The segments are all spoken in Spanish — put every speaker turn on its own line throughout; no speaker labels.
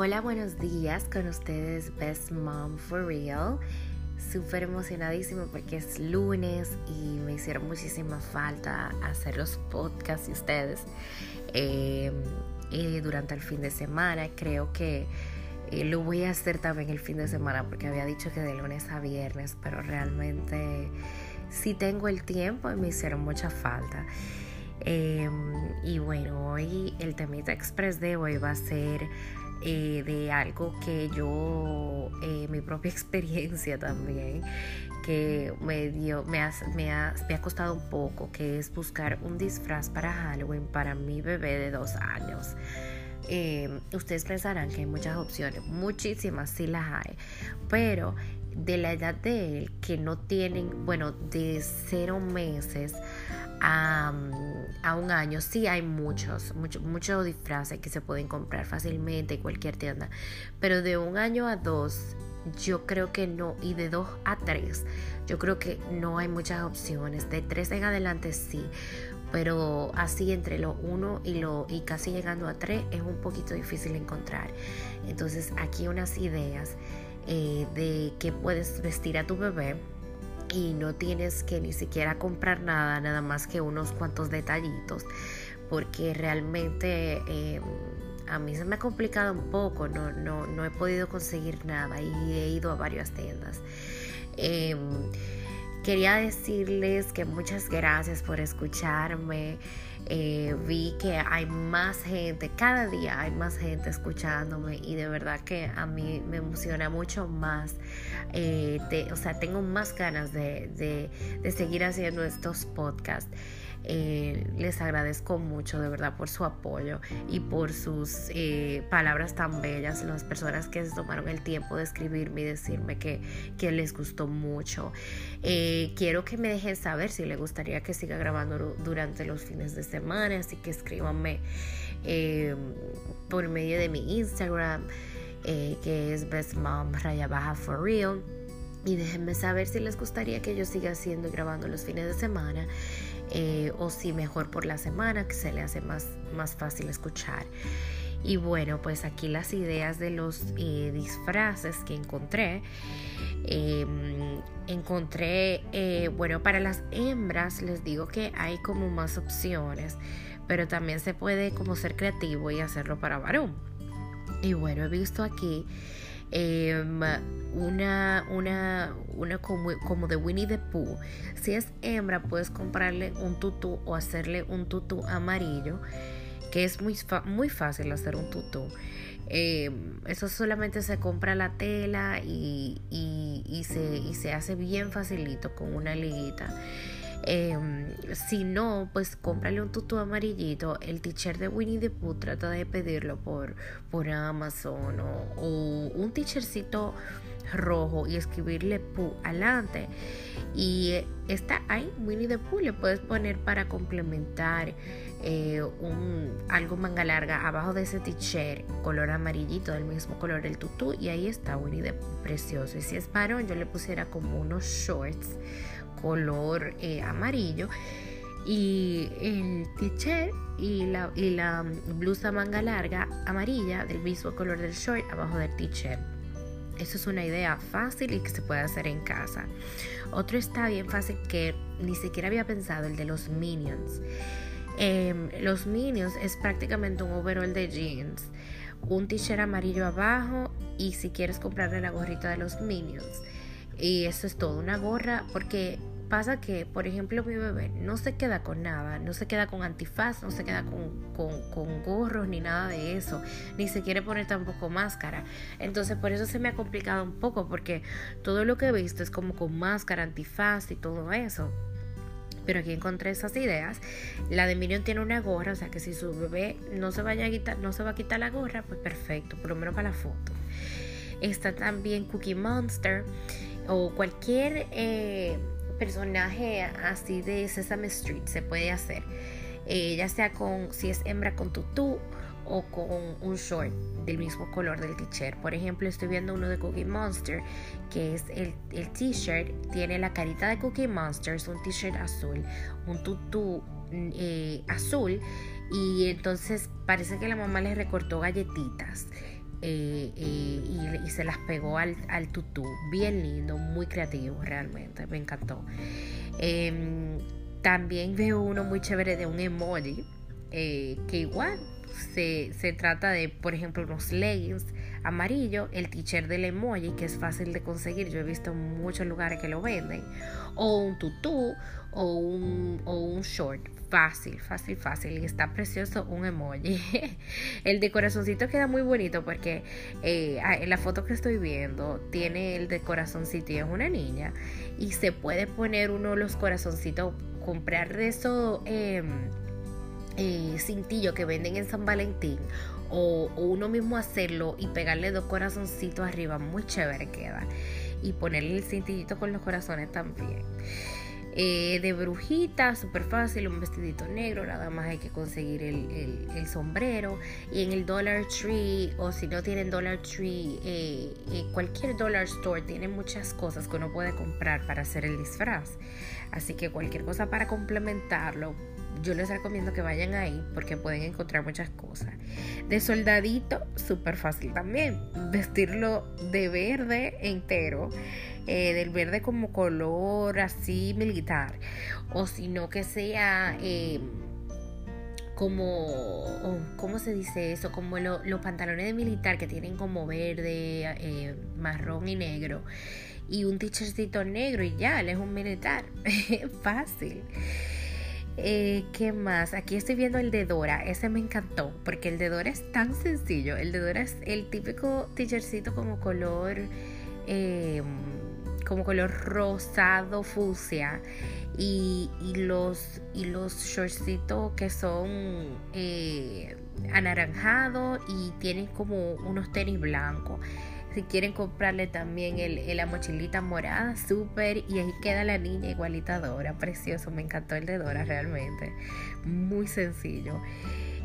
Hola, buenos días con ustedes, Best Mom for Real. Súper emocionadísimo porque es lunes y me hicieron muchísima falta hacer los podcasts y ustedes durante el fin de semana. Creo que eh, lo voy a hacer también el fin de semana porque había dicho que de lunes a viernes, pero realmente sí tengo el tiempo y me hicieron mucha falta. y bueno, hoy el temita express de hoy va a ser eh, de algo que yo, eh, mi propia experiencia también, que me, dio, me, ha, me, ha, me ha costado un poco, que es buscar un disfraz para Halloween para mi bebé de dos años. Eh, ustedes pensarán que hay muchas opciones, muchísimas sí las hay, pero de la edad de él que no tienen, bueno, de cero meses a, un año, sí hay muchos, muchos muchos disfraces que se pueden comprar fácilmente en cualquier tienda, pero de un año a dos, yo creo que no, y de dos a tres, yo creo que no hay muchas opciones, de tres en adelante sí, pero así entre lo uno y lo y casi llegando a tres es un poquito difícil encontrar. Entonces aquí unas ideas eh, de que puedes vestir a tu bebé y no tienes que ni siquiera comprar nada, nada más que unos cuantos detallitos, porque realmente em, a mí se me ha complicado un poco, no, no, no, he podido conseguir nada y he ido a varias tiendas. Em, quería decirles que muchas gracias por escucharme. Eh, vi que hay más gente, cada día hay más gente escuchándome y de verdad que a mí me emociona mucho más. Eh, o sea, tengo más ganas de, de seguir haciendo estos podcasts. Eh, les agradezco mucho de verdad por su apoyo y por sus eh, palabras tan bellas, las personas que se tomaron el tiempo de escribirme y decirme que, les gustó mucho. Eh, quiero que me dejen saber si les gustaría que siga grabando durante los fines de semana, así que escríbanme por medio de mi Instagram, que es Best Mom Raya Baja for Real. Y déjenme saber si les gustaría que yo siga haciendo y grabando los fines de semana. Eh, o si mejor por la semana, que se le hace más, más fácil escuchar. Y bueno, pues aquí las ideas de los eh, disfraces que encontré. Em, encontré, eh, bueno, para las hembras les digo que hay como más opciones, pero también se puede como ser creativo y hacerlo para varón. Y bueno, he visto aquí Em, una, una, una como, de Winnie the Pooh. Si es hembra, puedes comprarle un tutú o hacerle un tutú amarillo, que es muy, muy fácil hacer un tutú. Em, eso solamente se compra la tela y, y, se, y se hace bien facilito con una liguita. Em, si no, pues cómprale un tutú amarillito. El t-shirt de Winnie the Pooh trata de pedirlo por, por Amazon o, un t-shirtcito rojo y escribirle Pooh adelante. Y está ahí, Winnie the Pooh, le puedes poner para complementar eh, un, algo manga larga abajo de ese t-shirt, color amarillito, del mismo color del tutú. Y ahí está Winnie the Pooh, precioso. Y si es varón, yo le pusiera como unos shorts color eh, amarillo y el t-shirt y la, y la blusa manga larga amarilla del mismo color del short abajo del t-shirt. Eso es una idea fácil y que se puede hacer en casa. Otro está bien fácil que ni siquiera había pensado, el de los Minions. Em, los Minions es prácticamente un overall de jeans, un t-shirt amarillo abajo y si quieres comprarle la gorrita de los Minions. Y eso es todo, una gorra, porque pasa que, por ejemplo, mi bebé no se queda con nada, no se queda con antifaz, no se queda con, gorros ni nada de eso, ni se quiere poner tampoco máscara. Entonces, por eso se me ha complicado un poco, porque todo lo que he visto es como con máscara, antifaz y todo eso. Pero aquí encontré esas ideas. La de Minion tiene una gorra, o sea que si su bebé no se vaya a quitar, no se va a quitar la gorra, pues perfecto, por lo menos para la foto. Está también Cookie Monster o cualquier eh, personaje así de Sesame Street se puede hacer. Eh, ya sea con, si es hembra con tutú o con un short del mismo color del t-shirt. Por ejemplo, estoy viendo uno de Cookie Monster, que es el, el t-shirt, tiene la carita de Cookie Monster, es un t-shirt azul, un tutú eh, azul, y entonces parece que la mamá le recortó galletitas eh, eh, y, se las pegó al, al, tutú. Bien lindo, muy creativo realmente, me encantó. Em, también veo uno muy chévere de un emoji, que igual se, se, trata de, por ejemplo, unos leggings amarillo, el t-shirt del emoji, que es fácil de conseguir, yo he visto muchos lugares que lo venden, o un tutú o un, o un short. Fácil, fácil, fácil. Y está precioso un emoji. el de corazoncito queda muy bonito porque eh, ah, en la foto que estoy viendo tiene el de corazoncito y es una niña. Y se puede poner uno los corazoncitos, comprar de esos eh, eh, cintillos que venden en San Valentín o, uno mismo hacerlo y pegarle dos corazoncitos arriba, muy chévere queda. Y ponerle el cintillito con los corazones también. Eh, de brujita, súper fácil, un vestidito negro, nada más hay que conseguir el, sombrero. Y en el Dollar Tree, o si no tienen Dollar Tree, eh, eh, cualquier Dollar Store tiene muchas cosas que uno puede comprar para hacer el disfraz. Así que cualquier cosa para complementarlo, yo les recomiendo que vayan ahí porque pueden encontrar muchas cosas. De soldadito, súper fácil también. Vestirlo de verde entero. Eh, del verde como color así militar. O si no que sea... Eh, como, ¿cómo se dice eso? Como los pantalones de militar que tienen como verde, eh, marrón y negro. Y un t-shirtito negro y ya, él es un militar. Fácil. Eh, ¿Qué más? Aquí estoy viendo el de Dora. Ese me encantó porque el de Dora es tan sencillo. El de Dora es el típico t como color, em, como color rosado fucsia. Y, los, y los shortcitos que son eh, anaranjados y tienen como unos tenis blancos. Si quieren comprarle también el, la mochilita morada, súper. Y ahí queda la niña igualita Dora. Precioso, me encantó el de Dora realmente. Muy sencillo.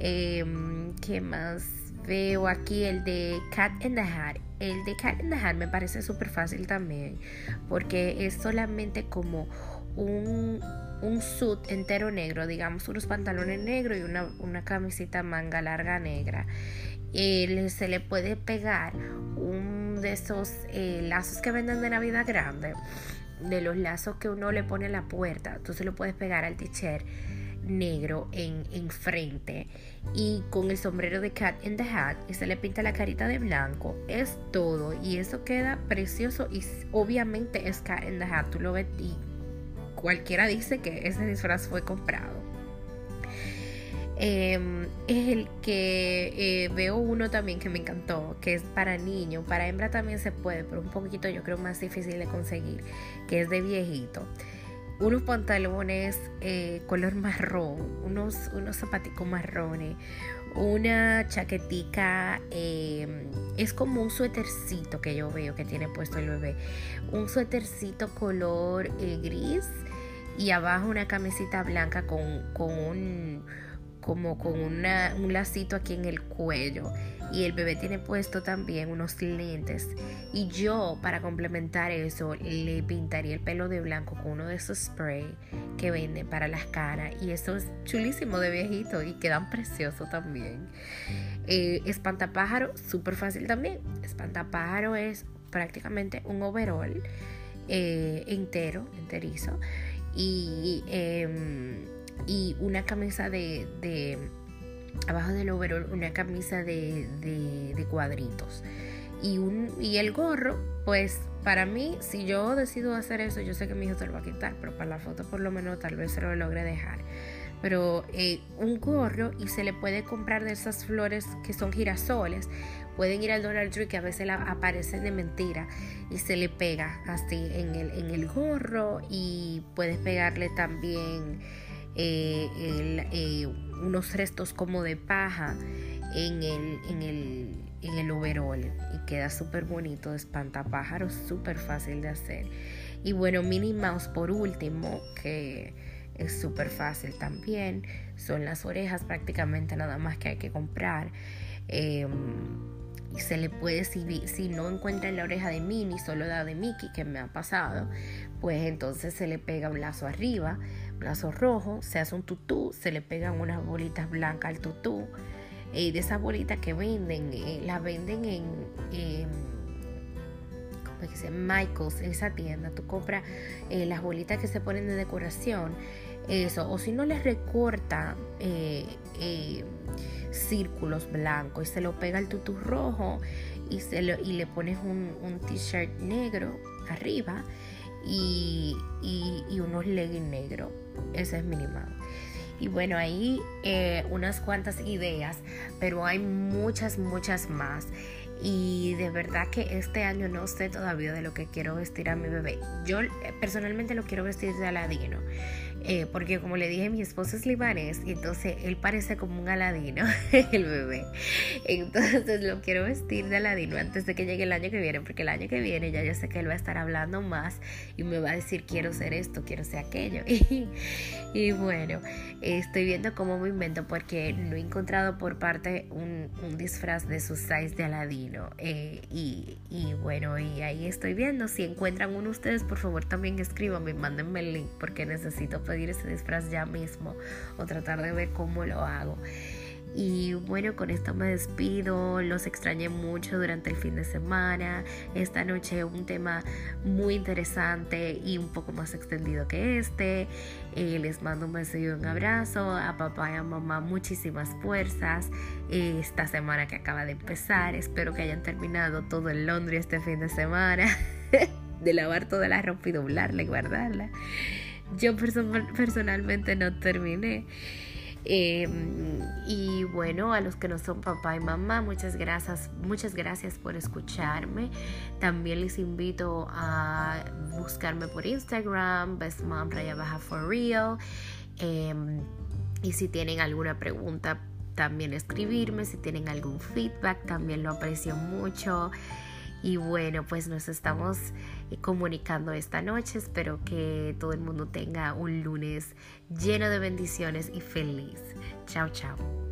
Em, ¿Qué más? Veo aquí el de Cat in the Hat. El de Cat in the Hat me parece súper fácil también. Porque es solamente como un, un suit entero negro, digamos unos pantalones negros y una, una camisita manga larga negra. Eh, se le puede pegar un de esos eh, lazos que venden de Navidad grande, de los lazos que uno le pone a la puerta. Entonces lo puedes pegar al t-shirt negro en, en, frente y con el sombrero de Cat in the Hat y se le pinta la carita de blanco. Es todo y eso queda precioso y obviamente es Cat in the Hat. Tú lo ves y cualquiera dice que ese disfraz fue comprado. Em, es el que eh, veo uno también que me encantó, que es para niño, para hembra también se puede, pero un poquito yo creo más difícil de conseguir, que es de viejito. Unos pantalones eh, color marrón, unos, unos zapaticos marrones, una chaquetica, em, es como un suétercito que yo veo que tiene puesto el bebé, un suétercito color eh, gris y abajo una camisita blanca con, con un como con un lacito aquí en el cuello. Y el bebé tiene puesto también unos lentes. Y yo para complementar eso le pintaría el pelo de blanco con uno de esos spray que venden para las caras. Y eso es chulísimo de viejito y quedan preciosos también. Eh, espantapájaro súper fácil también. Espantapájaro es prácticamente un overall eh, entero enterizo. Y em, y una camisa de, de abajo del overall, una camisa de, de, cuadritos. Y, un, y el gorro, pues para mí, si yo decido hacer eso, yo sé que mi hijo se lo va a quitar, pero para la foto por lo menos tal vez se lo logre dejar. Pero eh, un gorro y se le puede comprar de esas flores que son girasoles. Pueden ir al Dollar Tree que a veces aparecen de mentira y se le pega así en el, en el gorro y puedes pegarle también eh, eh, unos restos como de paja en el, en el, en el overall y queda súper bonito, espantapájaros, súper fácil de hacer. Y bueno, Minnie Mouse por último, que es súper fácil también, son las orejas prácticamente nada más que hay que comprar. Em, se le puede, si, si no encuentran la oreja de Minnie, solo la de Mickey, que me ha pasado, pues entonces se le pega un lazo arriba lazo rojo, se hace un tutú, se le pegan unas bolitas blancas al tutú. eh, de esa bolita que venden, eh, la venden en, ¿cómo es que se? Michaels, esa tienda. Tú compras las bolitas que se ponen de decoración, eso, o si no les recorta círculos blancos y se lo pega el tutú rojo y, se y le pones un, un t-shirt negro arriba y, unos leggings negros. Ese es minimal. Y bueno, ahí eh, unas cuantas ideas, pero hay muchas, muchas más. Y de verdad que este año no sé todavía de lo que quiero vestir a mi bebé. Yo eh, personalmente lo quiero vestir de Aladino. Eh, porque como le dije, mi esposo es libanés y entonces él parece como un aladino, el bebé. Entonces lo quiero vestir de aladino antes de que llegue el año que viene, porque el año que viene ya yo sé que él va a estar hablando más y me va a decir quiero ser esto, quiero ser aquello. Y, bueno, estoy viendo cómo me invento porque no he encontrado por parte un, disfraz de su size de aladino. Eh, y, y, bueno, y ahí estoy viendo. Si encuentran uno ustedes, por favor también escríbanme, mándenme el link porque necesito pedir ese disfraz ya mismo o tratar de ver cómo lo hago. Y bueno, con esto me despido. Los extrañé mucho durante el fin de semana. Esta noche un tema muy interesante y un poco más extendido que este. Eh, les mando un beso y un abrazo. A papá y a mamá muchísimas fuerzas. Esta semana que acaba de empezar. Espero que hayan terminado todo en Londres este fin de semana. de lavar toda la ropa y doblarla y guardarla. Yo personalmente no terminé. Em, y bueno, a los que no son papá y mamá, muchas gracias, muchas gracias por escucharme. También les invito a buscarme por Instagram, Best Mom Raya Baja for Real. Em, y si tienen alguna pregunta, también escribirme. Si tienen algún feedback, también lo aprecio mucho. Y bueno, pues nos estamos eh, comunicando esta noche. Espero que todo el mundo tenga un lunes lleno de bendiciones y feliz. Chao, chao.